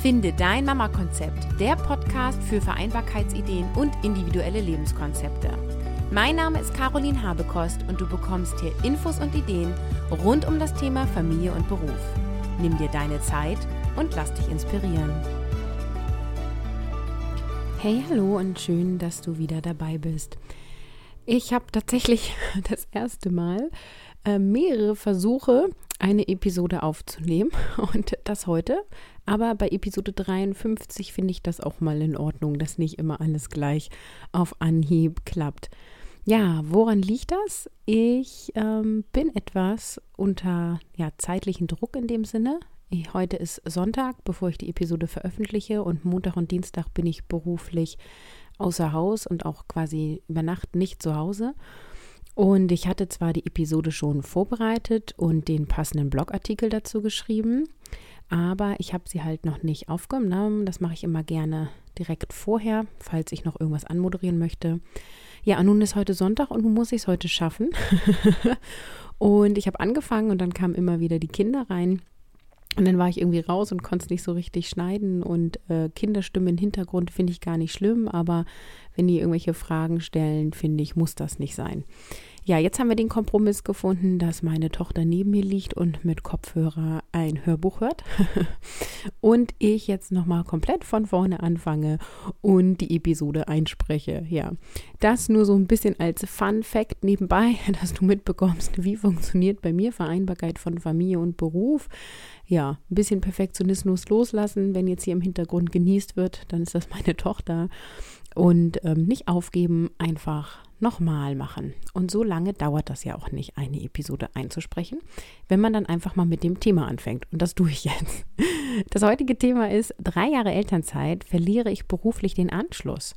Finde dein Mama-Konzept, der Podcast für Vereinbarkeitsideen und individuelle Lebenskonzepte. Mein Name ist Caroline Habekost und du bekommst hier Infos und Ideen rund um das Thema Familie und Beruf. Nimm dir deine Zeit und lass dich inspirieren. Hey, hallo und schön, dass du wieder dabei bist. Ich habe tatsächlich das erste Mal äh, mehrere Versuche, eine Episode aufzunehmen und das heute. Aber bei Episode 53 finde ich das auch mal in Ordnung, dass nicht immer alles gleich auf Anhieb klappt. Ja, woran liegt das? Ich ähm, bin etwas unter ja, zeitlichen Druck in dem Sinne. Heute ist Sonntag, bevor ich die Episode veröffentliche und Montag und Dienstag bin ich beruflich außer Haus und auch quasi über Nacht nicht zu Hause. Und ich hatte zwar die Episode schon vorbereitet und den passenden Blogartikel dazu geschrieben, aber ich habe sie halt noch nicht aufgenommen. Das mache ich immer gerne direkt vorher, falls ich noch irgendwas anmoderieren möchte. Ja, nun ist heute Sonntag und nun muss ich es heute schaffen. und ich habe angefangen und dann kamen immer wieder die Kinder rein. Und dann war ich irgendwie raus und konnte es nicht so richtig schneiden. Und äh, Kinderstimmen im Hintergrund finde ich gar nicht schlimm, aber wenn die irgendwelche Fragen stellen, finde ich, muss das nicht sein. Ja, jetzt haben wir den Kompromiss gefunden, dass meine Tochter neben mir liegt und mit Kopfhörer ein Hörbuch hört. und ich jetzt nochmal komplett von vorne anfange und die Episode einspreche. Ja, das nur so ein bisschen als Fun Fact nebenbei, dass du mitbekommst, wie funktioniert bei mir Vereinbarkeit von Familie und Beruf. Ja, ein bisschen Perfektionismus loslassen. Wenn jetzt hier im Hintergrund genießt wird, dann ist das meine Tochter. Und ähm, nicht aufgeben, einfach nochmal machen. Und so lange dauert das ja auch nicht, eine Episode einzusprechen, wenn man dann einfach mal mit dem Thema anfängt. Und das tue ich jetzt. Das heutige Thema ist, drei Jahre Elternzeit, verliere ich beruflich den Anschluss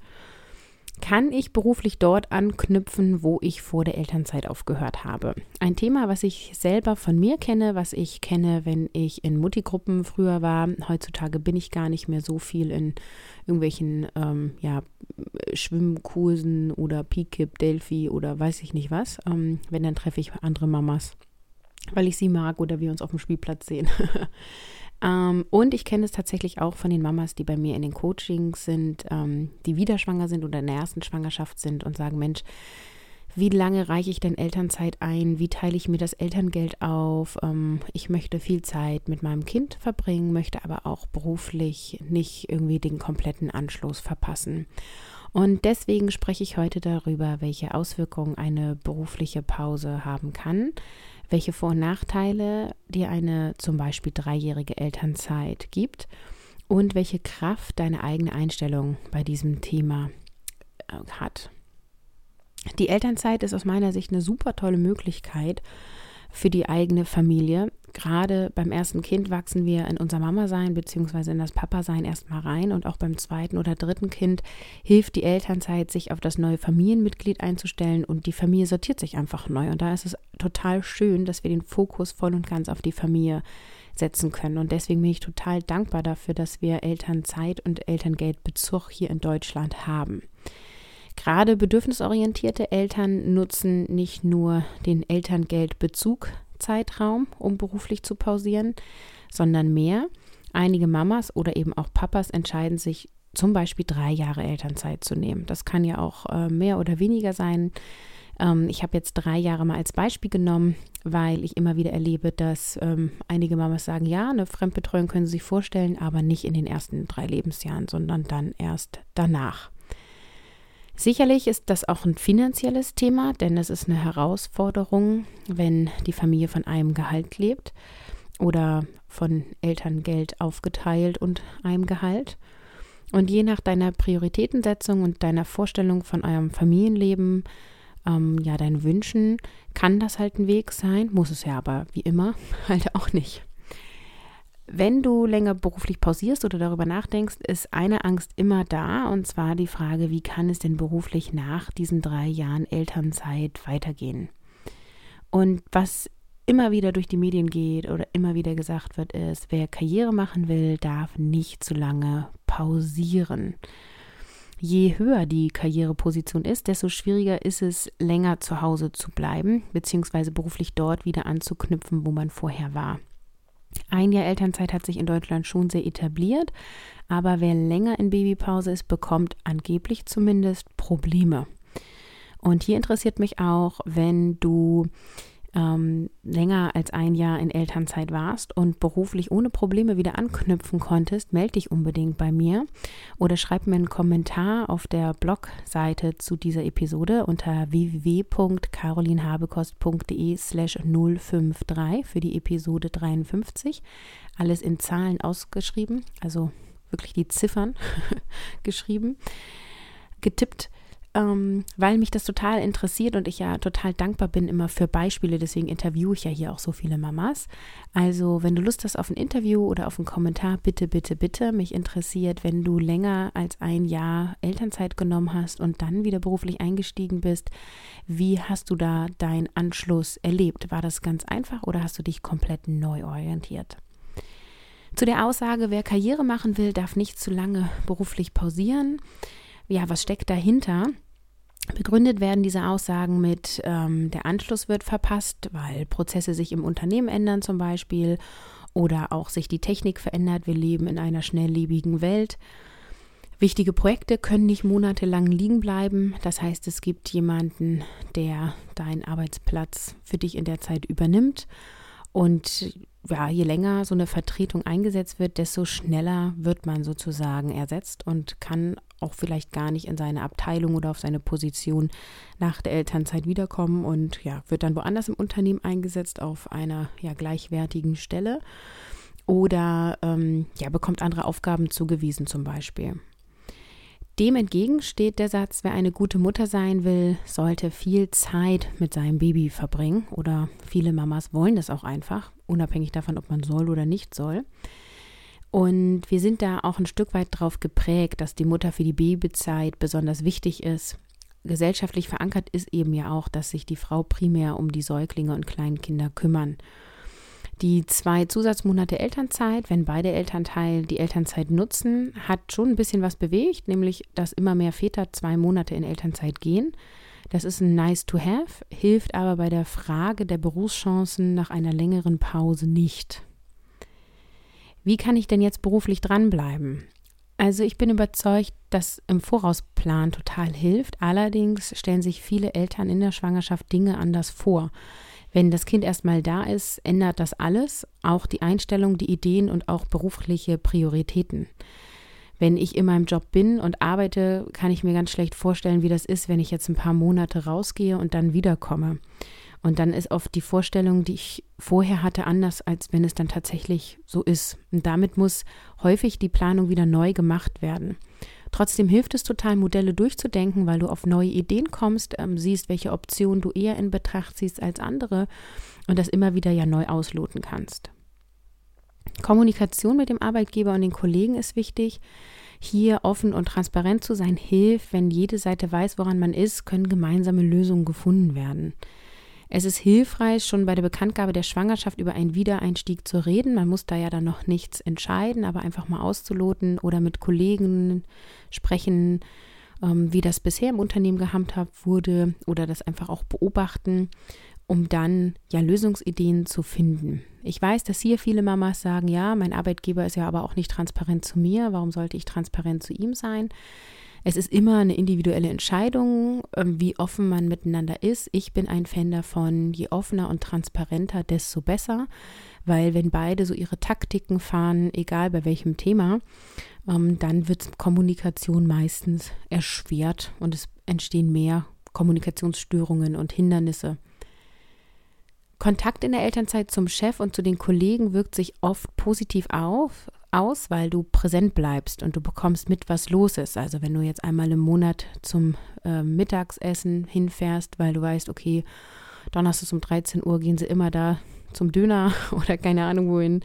kann ich beruflich dort anknüpfen, wo ich vor der Elternzeit aufgehört habe. Ein Thema, was ich selber von mir kenne, was ich kenne, wenn ich in Mutti-Gruppen früher war. Heutzutage bin ich gar nicht mehr so viel in irgendwelchen ähm, ja, Schwimmkursen oder Pikip, Delphi oder weiß ich nicht was. Ähm, wenn, dann treffe ich andere Mamas, weil ich sie mag oder wir uns auf dem Spielplatz sehen. Ähm, und ich kenne es tatsächlich auch von den Mamas, die bei mir in den Coachings sind, ähm, die wieder schwanger sind oder in der ersten Schwangerschaft sind und sagen, Mensch, wie lange reiche ich denn Elternzeit ein? Wie teile ich mir das Elterngeld auf? Ähm, ich möchte viel Zeit mit meinem Kind verbringen, möchte aber auch beruflich nicht irgendwie den kompletten Anschluss verpassen. Und deswegen spreche ich heute darüber, welche Auswirkungen eine berufliche Pause haben kann, welche Vor- und Nachteile dir eine zum Beispiel dreijährige Elternzeit gibt und welche Kraft deine eigene Einstellung bei diesem Thema äh, hat. Die Elternzeit ist aus meiner Sicht eine super tolle Möglichkeit für die eigene Familie, gerade beim ersten Kind wachsen wir in unser Mama-Sein bzw. in das Papa-Sein erstmal rein und auch beim zweiten oder dritten Kind hilft die Elternzeit, sich auf das neue Familienmitglied einzustellen und die Familie sortiert sich einfach neu. Und da ist es total schön, dass wir den Fokus voll und ganz auf die Familie setzen können. Und deswegen bin ich total dankbar dafür, dass wir Elternzeit und Elterngeldbezug hier in Deutschland haben. Gerade bedürfnisorientierte Eltern nutzen nicht nur den Elterngeldbezug Zeitraum, um beruflich zu pausieren, sondern mehr. Einige Mamas oder eben auch Papas entscheiden sich zum Beispiel drei Jahre Elternzeit zu nehmen. Das kann ja auch äh, mehr oder weniger sein. Ähm, ich habe jetzt drei Jahre mal als Beispiel genommen, weil ich immer wieder erlebe, dass ähm, einige Mamas sagen, ja, eine Fremdbetreuung können sie sich vorstellen, aber nicht in den ersten drei Lebensjahren, sondern dann erst danach. Sicherlich ist das auch ein finanzielles Thema, denn es ist eine Herausforderung, wenn die Familie von einem Gehalt lebt oder von Elterngeld aufgeteilt und einem Gehalt. Und je nach deiner Prioritätensetzung und deiner Vorstellung von eurem Familienleben, ähm, ja, deinen Wünschen, kann das halt ein Weg sein, muss es ja aber wie immer halt auch nicht. Wenn du länger beruflich pausierst oder darüber nachdenkst, ist eine Angst immer da, und zwar die Frage, wie kann es denn beruflich nach diesen drei Jahren Elternzeit weitergehen? Und was immer wieder durch die Medien geht oder immer wieder gesagt wird, ist, wer Karriere machen will, darf nicht zu lange pausieren. Je höher die Karriereposition ist, desto schwieriger ist es, länger zu Hause zu bleiben, beziehungsweise beruflich dort wieder anzuknüpfen, wo man vorher war. Ein Jahr Elternzeit hat sich in Deutschland schon sehr etabliert, aber wer länger in Babypause ist, bekommt angeblich zumindest Probleme. Und hier interessiert mich auch, wenn du ähm, länger als ein Jahr in Elternzeit warst und beruflich ohne Probleme wieder anknüpfen konntest, melde dich unbedingt bei mir oder schreib mir einen Kommentar auf der Blogseite zu dieser Episode unter www.carolinhabekost.de slash 053 für die Episode 53. Alles in Zahlen ausgeschrieben, also wirklich die Ziffern geschrieben, getippt ähm, weil mich das total interessiert und ich ja total dankbar bin immer für Beispiele. Deswegen interviewe ich ja hier auch so viele Mamas. Also, wenn du Lust hast auf ein Interview oder auf einen Kommentar, bitte, bitte, bitte. Mich interessiert, wenn du länger als ein Jahr Elternzeit genommen hast und dann wieder beruflich eingestiegen bist, wie hast du da deinen Anschluss erlebt? War das ganz einfach oder hast du dich komplett neu orientiert? Zu der Aussage, wer Karriere machen will, darf nicht zu lange beruflich pausieren. Ja, was steckt dahinter? Begründet werden diese Aussagen mit, ähm, der Anschluss wird verpasst, weil Prozesse sich im Unternehmen ändern zum Beispiel oder auch sich die Technik verändert. Wir leben in einer schnelllebigen Welt. Wichtige Projekte können nicht monatelang liegen bleiben. Das heißt, es gibt jemanden, der deinen Arbeitsplatz für dich in der Zeit übernimmt. Und ja, je länger so eine Vertretung eingesetzt wird, desto schneller wird man sozusagen ersetzt und kann auch vielleicht gar nicht in seine Abteilung oder auf seine Position nach der Elternzeit wiederkommen und ja, wird dann woanders im Unternehmen eingesetzt auf einer ja gleichwertigen Stelle oder ähm, ja, bekommt andere Aufgaben zugewiesen zum Beispiel. Dem entgegen steht der Satz, wer eine gute Mutter sein will, sollte viel Zeit mit seinem Baby verbringen. Oder viele Mamas wollen das auch einfach, unabhängig davon, ob man soll oder nicht soll. Und wir sind da auch ein Stück weit drauf geprägt, dass die Mutter für die Babyzeit besonders wichtig ist. Gesellschaftlich verankert ist eben ja auch, dass sich die Frau primär um die Säuglinge und Kleinkinder kümmern. Die zwei Zusatzmonate Elternzeit, wenn beide Elternteile die Elternzeit nutzen, hat schon ein bisschen was bewegt, nämlich dass immer mehr Väter zwei Monate in Elternzeit gehen. Das ist ein nice to have, hilft aber bei der Frage der Berufschancen nach einer längeren Pause nicht. Wie kann ich denn jetzt beruflich dranbleiben? Also ich bin überzeugt, dass im Vorausplan total hilft. Allerdings stellen sich viele Eltern in der Schwangerschaft Dinge anders vor. Wenn das Kind erstmal da ist, ändert das alles, auch die Einstellung, die Ideen und auch berufliche Prioritäten. Wenn ich in meinem Job bin und arbeite, kann ich mir ganz schlecht vorstellen, wie das ist, wenn ich jetzt ein paar Monate rausgehe und dann wiederkomme. Und dann ist oft die Vorstellung, die ich vorher hatte, anders, als wenn es dann tatsächlich so ist. Und damit muss häufig die Planung wieder neu gemacht werden. Trotzdem hilft es total, Modelle durchzudenken, weil du auf neue Ideen kommst, ähm, siehst, welche Optionen du eher in Betracht ziehst als andere und das immer wieder ja neu ausloten kannst. Kommunikation mit dem Arbeitgeber und den Kollegen ist wichtig. Hier offen und transparent zu sein hilft, wenn jede Seite weiß, woran man ist, können gemeinsame Lösungen gefunden werden. Es ist hilfreich, schon bei der Bekanntgabe der Schwangerschaft über einen Wiedereinstieg zu reden. Man muss da ja dann noch nichts entscheiden, aber einfach mal auszuloten oder mit Kollegen sprechen, ähm, wie das bisher im Unternehmen gehandhabt wurde oder das einfach auch beobachten, um dann ja Lösungsideen zu finden. Ich weiß, dass hier viele Mamas sagen, ja, mein Arbeitgeber ist ja aber auch nicht transparent zu mir, warum sollte ich transparent zu ihm sein? Es ist immer eine individuelle Entscheidung, ähm, wie offen man miteinander ist. Ich bin ein Fan davon, je offener und transparenter, desto besser, weil wenn beide so ihre Taktiken fahren, egal bei welchem Thema, ähm, dann wird Kommunikation meistens erschwert und es entstehen mehr Kommunikationsstörungen und Hindernisse. Kontakt in der Elternzeit zum Chef und zu den Kollegen wirkt sich oft positiv auf, aus, weil du präsent bleibst und du bekommst mit, was los ist. Also wenn du jetzt einmal im Monat zum äh, Mittagsessen hinfährst, weil du weißt, okay, Donnerstag um 13 Uhr gehen sie immer da zum Döner oder keine Ahnung wohin,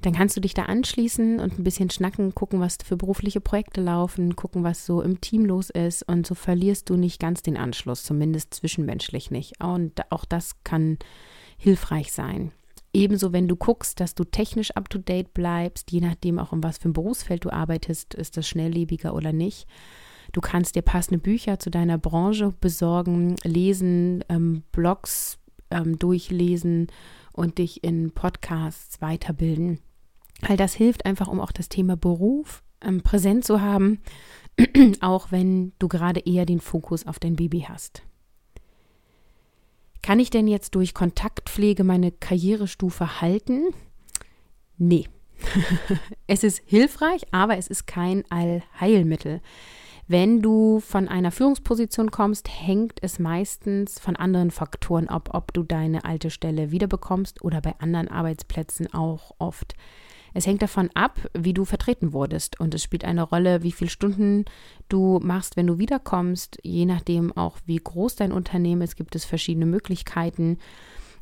dann kannst du dich da anschließen und ein bisschen schnacken, gucken, was für berufliche Projekte laufen, gucken, was so im Team los ist und so verlierst du nicht ganz den Anschluss, zumindest zwischenmenschlich nicht. Und auch das kann hilfreich sein. Ebenso, wenn du guckst, dass du technisch up-to-date bleibst, je nachdem auch um was für ein Berufsfeld du arbeitest, ist das schnelllebiger oder nicht. Du kannst dir passende Bücher zu deiner Branche besorgen, lesen, ähm, Blogs ähm, durchlesen und dich in Podcasts weiterbilden. All das hilft einfach, um auch das Thema Beruf ähm, präsent zu haben, auch wenn du gerade eher den Fokus auf dein Baby hast. Kann ich denn jetzt durch Kontaktpflege meine Karrierestufe halten? Nee. es ist hilfreich, aber es ist kein Allheilmittel. Wenn du von einer Führungsposition kommst, hängt es meistens von anderen Faktoren ab, ob du deine alte Stelle wiederbekommst oder bei anderen Arbeitsplätzen auch oft. Es hängt davon ab, wie du vertreten wurdest. Und es spielt eine Rolle, wie viele Stunden du machst, wenn du wiederkommst. Je nachdem auch, wie groß dein Unternehmen ist, gibt es verschiedene Möglichkeiten.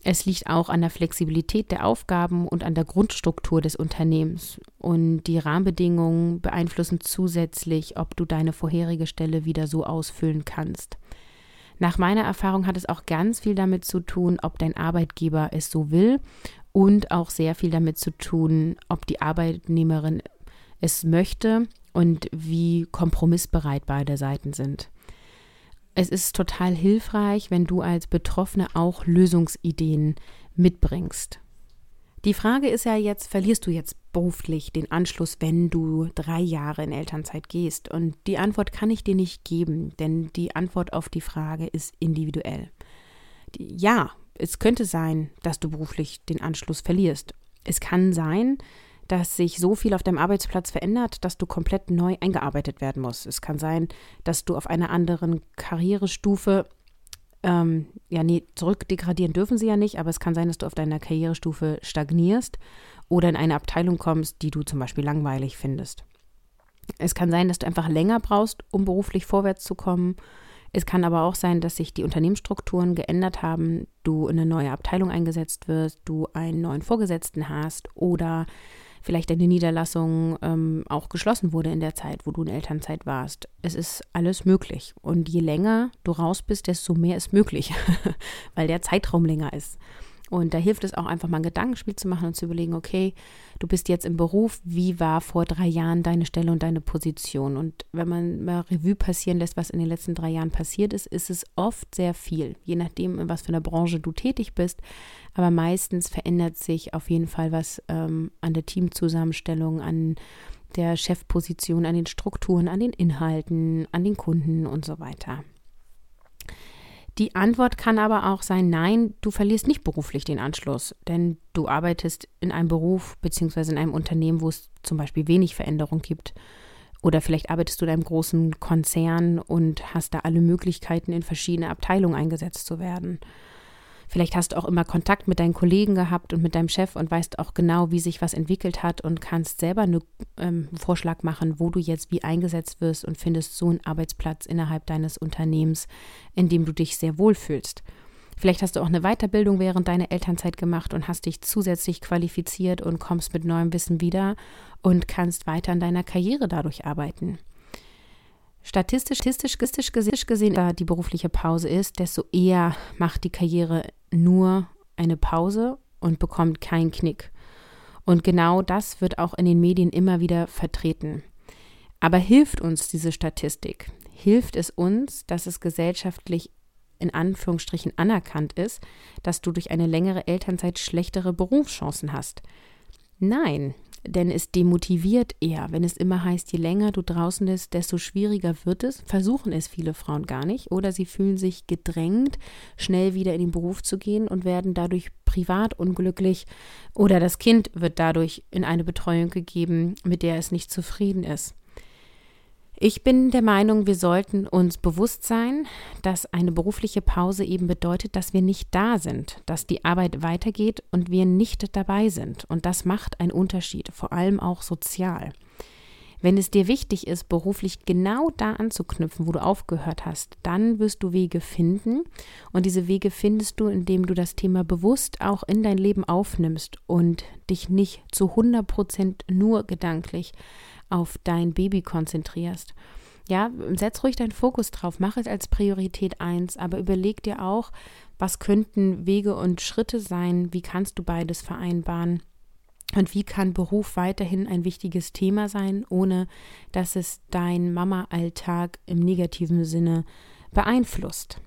Es liegt auch an der Flexibilität der Aufgaben und an der Grundstruktur des Unternehmens. Und die Rahmenbedingungen beeinflussen zusätzlich, ob du deine vorherige Stelle wieder so ausfüllen kannst. Nach meiner Erfahrung hat es auch ganz viel damit zu tun, ob dein Arbeitgeber es so will und auch sehr viel damit zu tun, ob die Arbeitnehmerin es möchte und wie kompromissbereit beide Seiten sind. Es ist total hilfreich, wenn du als Betroffene auch Lösungsideen mitbringst. Die Frage ist ja jetzt, verlierst du jetzt beruflich den Anschluss, wenn du drei Jahre in Elternzeit gehst? Und die Antwort kann ich dir nicht geben, denn die Antwort auf die Frage ist individuell. Die, ja, es könnte sein, dass du beruflich den Anschluss verlierst. Es kann sein, dass sich so viel auf deinem Arbeitsplatz verändert, dass du komplett neu eingearbeitet werden musst. Es kann sein, dass du auf einer anderen Karrierestufe, ähm, ja, nee, zurückdegradieren dürfen sie ja nicht, aber es kann sein, dass du auf deiner Karrierestufe stagnierst oder in eine Abteilung kommst, die du zum Beispiel langweilig findest. Es kann sein, dass du einfach länger brauchst, um beruflich vorwärts zu kommen es kann aber auch sein, dass sich die Unternehmensstrukturen geändert haben, du in eine neue Abteilung eingesetzt wirst, du einen neuen Vorgesetzten hast oder vielleicht deine Niederlassung ähm, auch geschlossen wurde in der Zeit, wo du in Elternzeit warst. Es ist alles möglich. Und je länger du raus bist, desto mehr ist möglich, weil der Zeitraum länger ist. Und da hilft es auch einfach mal ein Gedankenspiel zu machen und zu überlegen, okay, du bist jetzt im Beruf, wie war vor drei Jahren deine Stelle und deine Position? Und wenn man mal Revue passieren lässt, was in den letzten drei Jahren passiert ist, ist es oft sehr viel, je nachdem, in was für einer Branche du tätig bist. Aber meistens verändert sich auf jeden Fall was ähm, an der Teamzusammenstellung, an der Chefposition, an den Strukturen, an den Inhalten, an den Kunden und so weiter. Die Antwort kann aber auch sein, nein, du verlierst nicht beruflich den Anschluss, denn du arbeitest in einem Beruf bzw. in einem Unternehmen, wo es zum Beispiel wenig Veränderung gibt. Oder vielleicht arbeitest du in einem großen Konzern und hast da alle Möglichkeiten, in verschiedene Abteilungen eingesetzt zu werden. Vielleicht hast du auch immer Kontakt mit deinen Kollegen gehabt und mit deinem Chef und weißt auch genau, wie sich was entwickelt hat und kannst selber einen ähm, Vorschlag machen, wo du jetzt wie eingesetzt wirst und findest so einen Arbeitsplatz innerhalb deines Unternehmens, in dem du dich sehr wohl fühlst. Vielleicht hast du auch eine Weiterbildung während deiner Elternzeit gemacht und hast dich zusätzlich qualifiziert und kommst mit neuem Wissen wieder und kannst weiter an deiner Karriere dadurch arbeiten. Statistisch, statistisch gesehen, da die berufliche Pause ist, desto eher macht die Karriere nur eine Pause und bekommt keinen Knick. Und genau das wird auch in den Medien immer wieder vertreten. Aber hilft uns diese Statistik? Hilft es uns, dass es gesellschaftlich in Anführungsstrichen anerkannt ist, dass du durch eine längere Elternzeit schlechtere Berufschancen hast? Nein, denn es demotiviert eher. Wenn es immer heißt, je länger du draußen bist, desto schwieriger wird es, versuchen es viele Frauen gar nicht oder sie fühlen sich gedrängt, schnell wieder in den Beruf zu gehen und werden dadurch privat unglücklich oder das Kind wird dadurch in eine Betreuung gegeben, mit der es nicht zufrieden ist. Ich bin der Meinung, wir sollten uns bewusst sein, dass eine berufliche Pause eben bedeutet, dass wir nicht da sind, dass die Arbeit weitergeht und wir nicht dabei sind. Und das macht einen Unterschied, vor allem auch sozial. Wenn es dir wichtig ist, beruflich genau da anzuknüpfen, wo du aufgehört hast, dann wirst du Wege finden. Und diese Wege findest du, indem du das Thema bewusst auch in dein Leben aufnimmst und dich nicht zu 100 Prozent nur gedanklich auf dein Baby konzentrierst. Ja, setz ruhig deinen Fokus drauf, mach es als Priorität eins, aber überleg dir auch, was könnten Wege und Schritte sein, wie kannst du beides vereinbaren und wie kann Beruf weiterhin ein wichtiges Thema sein, ohne dass es dein Mama-Alltag im negativen Sinne beeinflusst.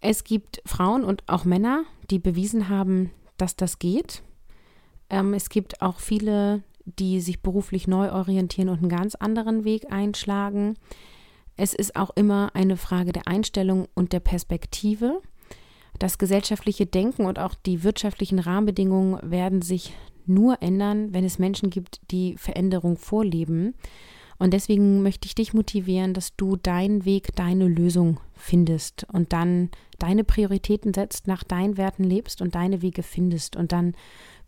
Es gibt Frauen und auch Männer, die bewiesen haben, dass das geht. Ähm, es gibt auch viele, die sich beruflich neu orientieren und einen ganz anderen Weg einschlagen. Es ist auch immer eine Frage der Einstellung und der Perspektive. Das gesellschaftliche Denken und auch die wirtschaftlichen Rahmenbedingungen werden sich nur ändern, wenn es Menschen gibt, die Veränderung vorleben. Und deswegen möchte ich dich motivieren, dass du deinen Weg, deine Lösung findest und dann deine Prioritäten setzt, nach deinen Werten lebst und deine Wege findest. Und dann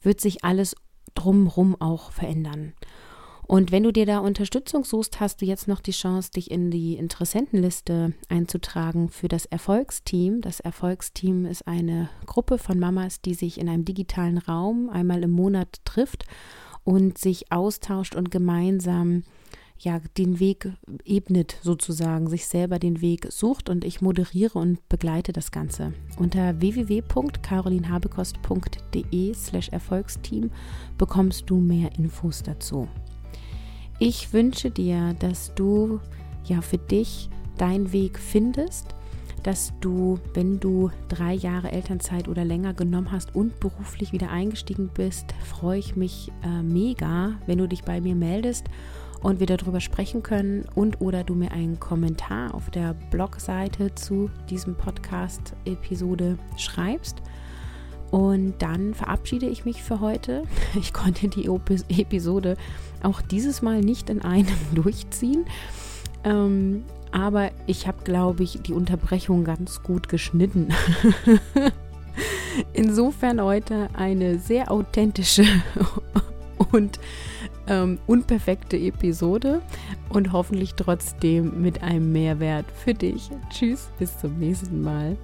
wird sich alles drumherum auch verändern. Und wenn du dir da Unterstützung suchst, hast du jetzt noch die Chance, dich in die Interessentenliste einzutragen für das Erfolgsteam. Das Erfolgsteam ist eine Gruppe von Mamas, die sich in einem digitalen Raum einmal im Monat trifft und sich austauscht und gemeinsam ja, den Weg ebnet sozusagen, sich selber den Weg sucht und ich moderiere und begleite das Ganze. Unter www.carolinhabekost.de slash Erfolgsteam bekommst du mehr Infos dazu. Ich wünsche dir, dass du ja für dich deinen Weg findest, dass du, wenn du drei Jahre Elternzeit oder länger genommen hast und beruflich wieder eingestiegen bist, freue ich mich äh, mega, wenn du dich bei mir meldest und wir darüber sprechen können und oder du mir einen Kommentar auf der Blogseite zu diesem Podcast-Episode schreibst. Und dann verabschiede ich mich für heute. Ich konnte die Episode auch dieses Mal nicht in einem durchziehen. Ähm, aber ich habe, glaube ich, die Unterbrechung ganz gut geschnitten. Insofern heute eine sehr authentische und ähm, unperfekte Episode und hoffentlich trotzdem mit einem Mehrwert für dich. Tschüss, bis zum nächsten Mal.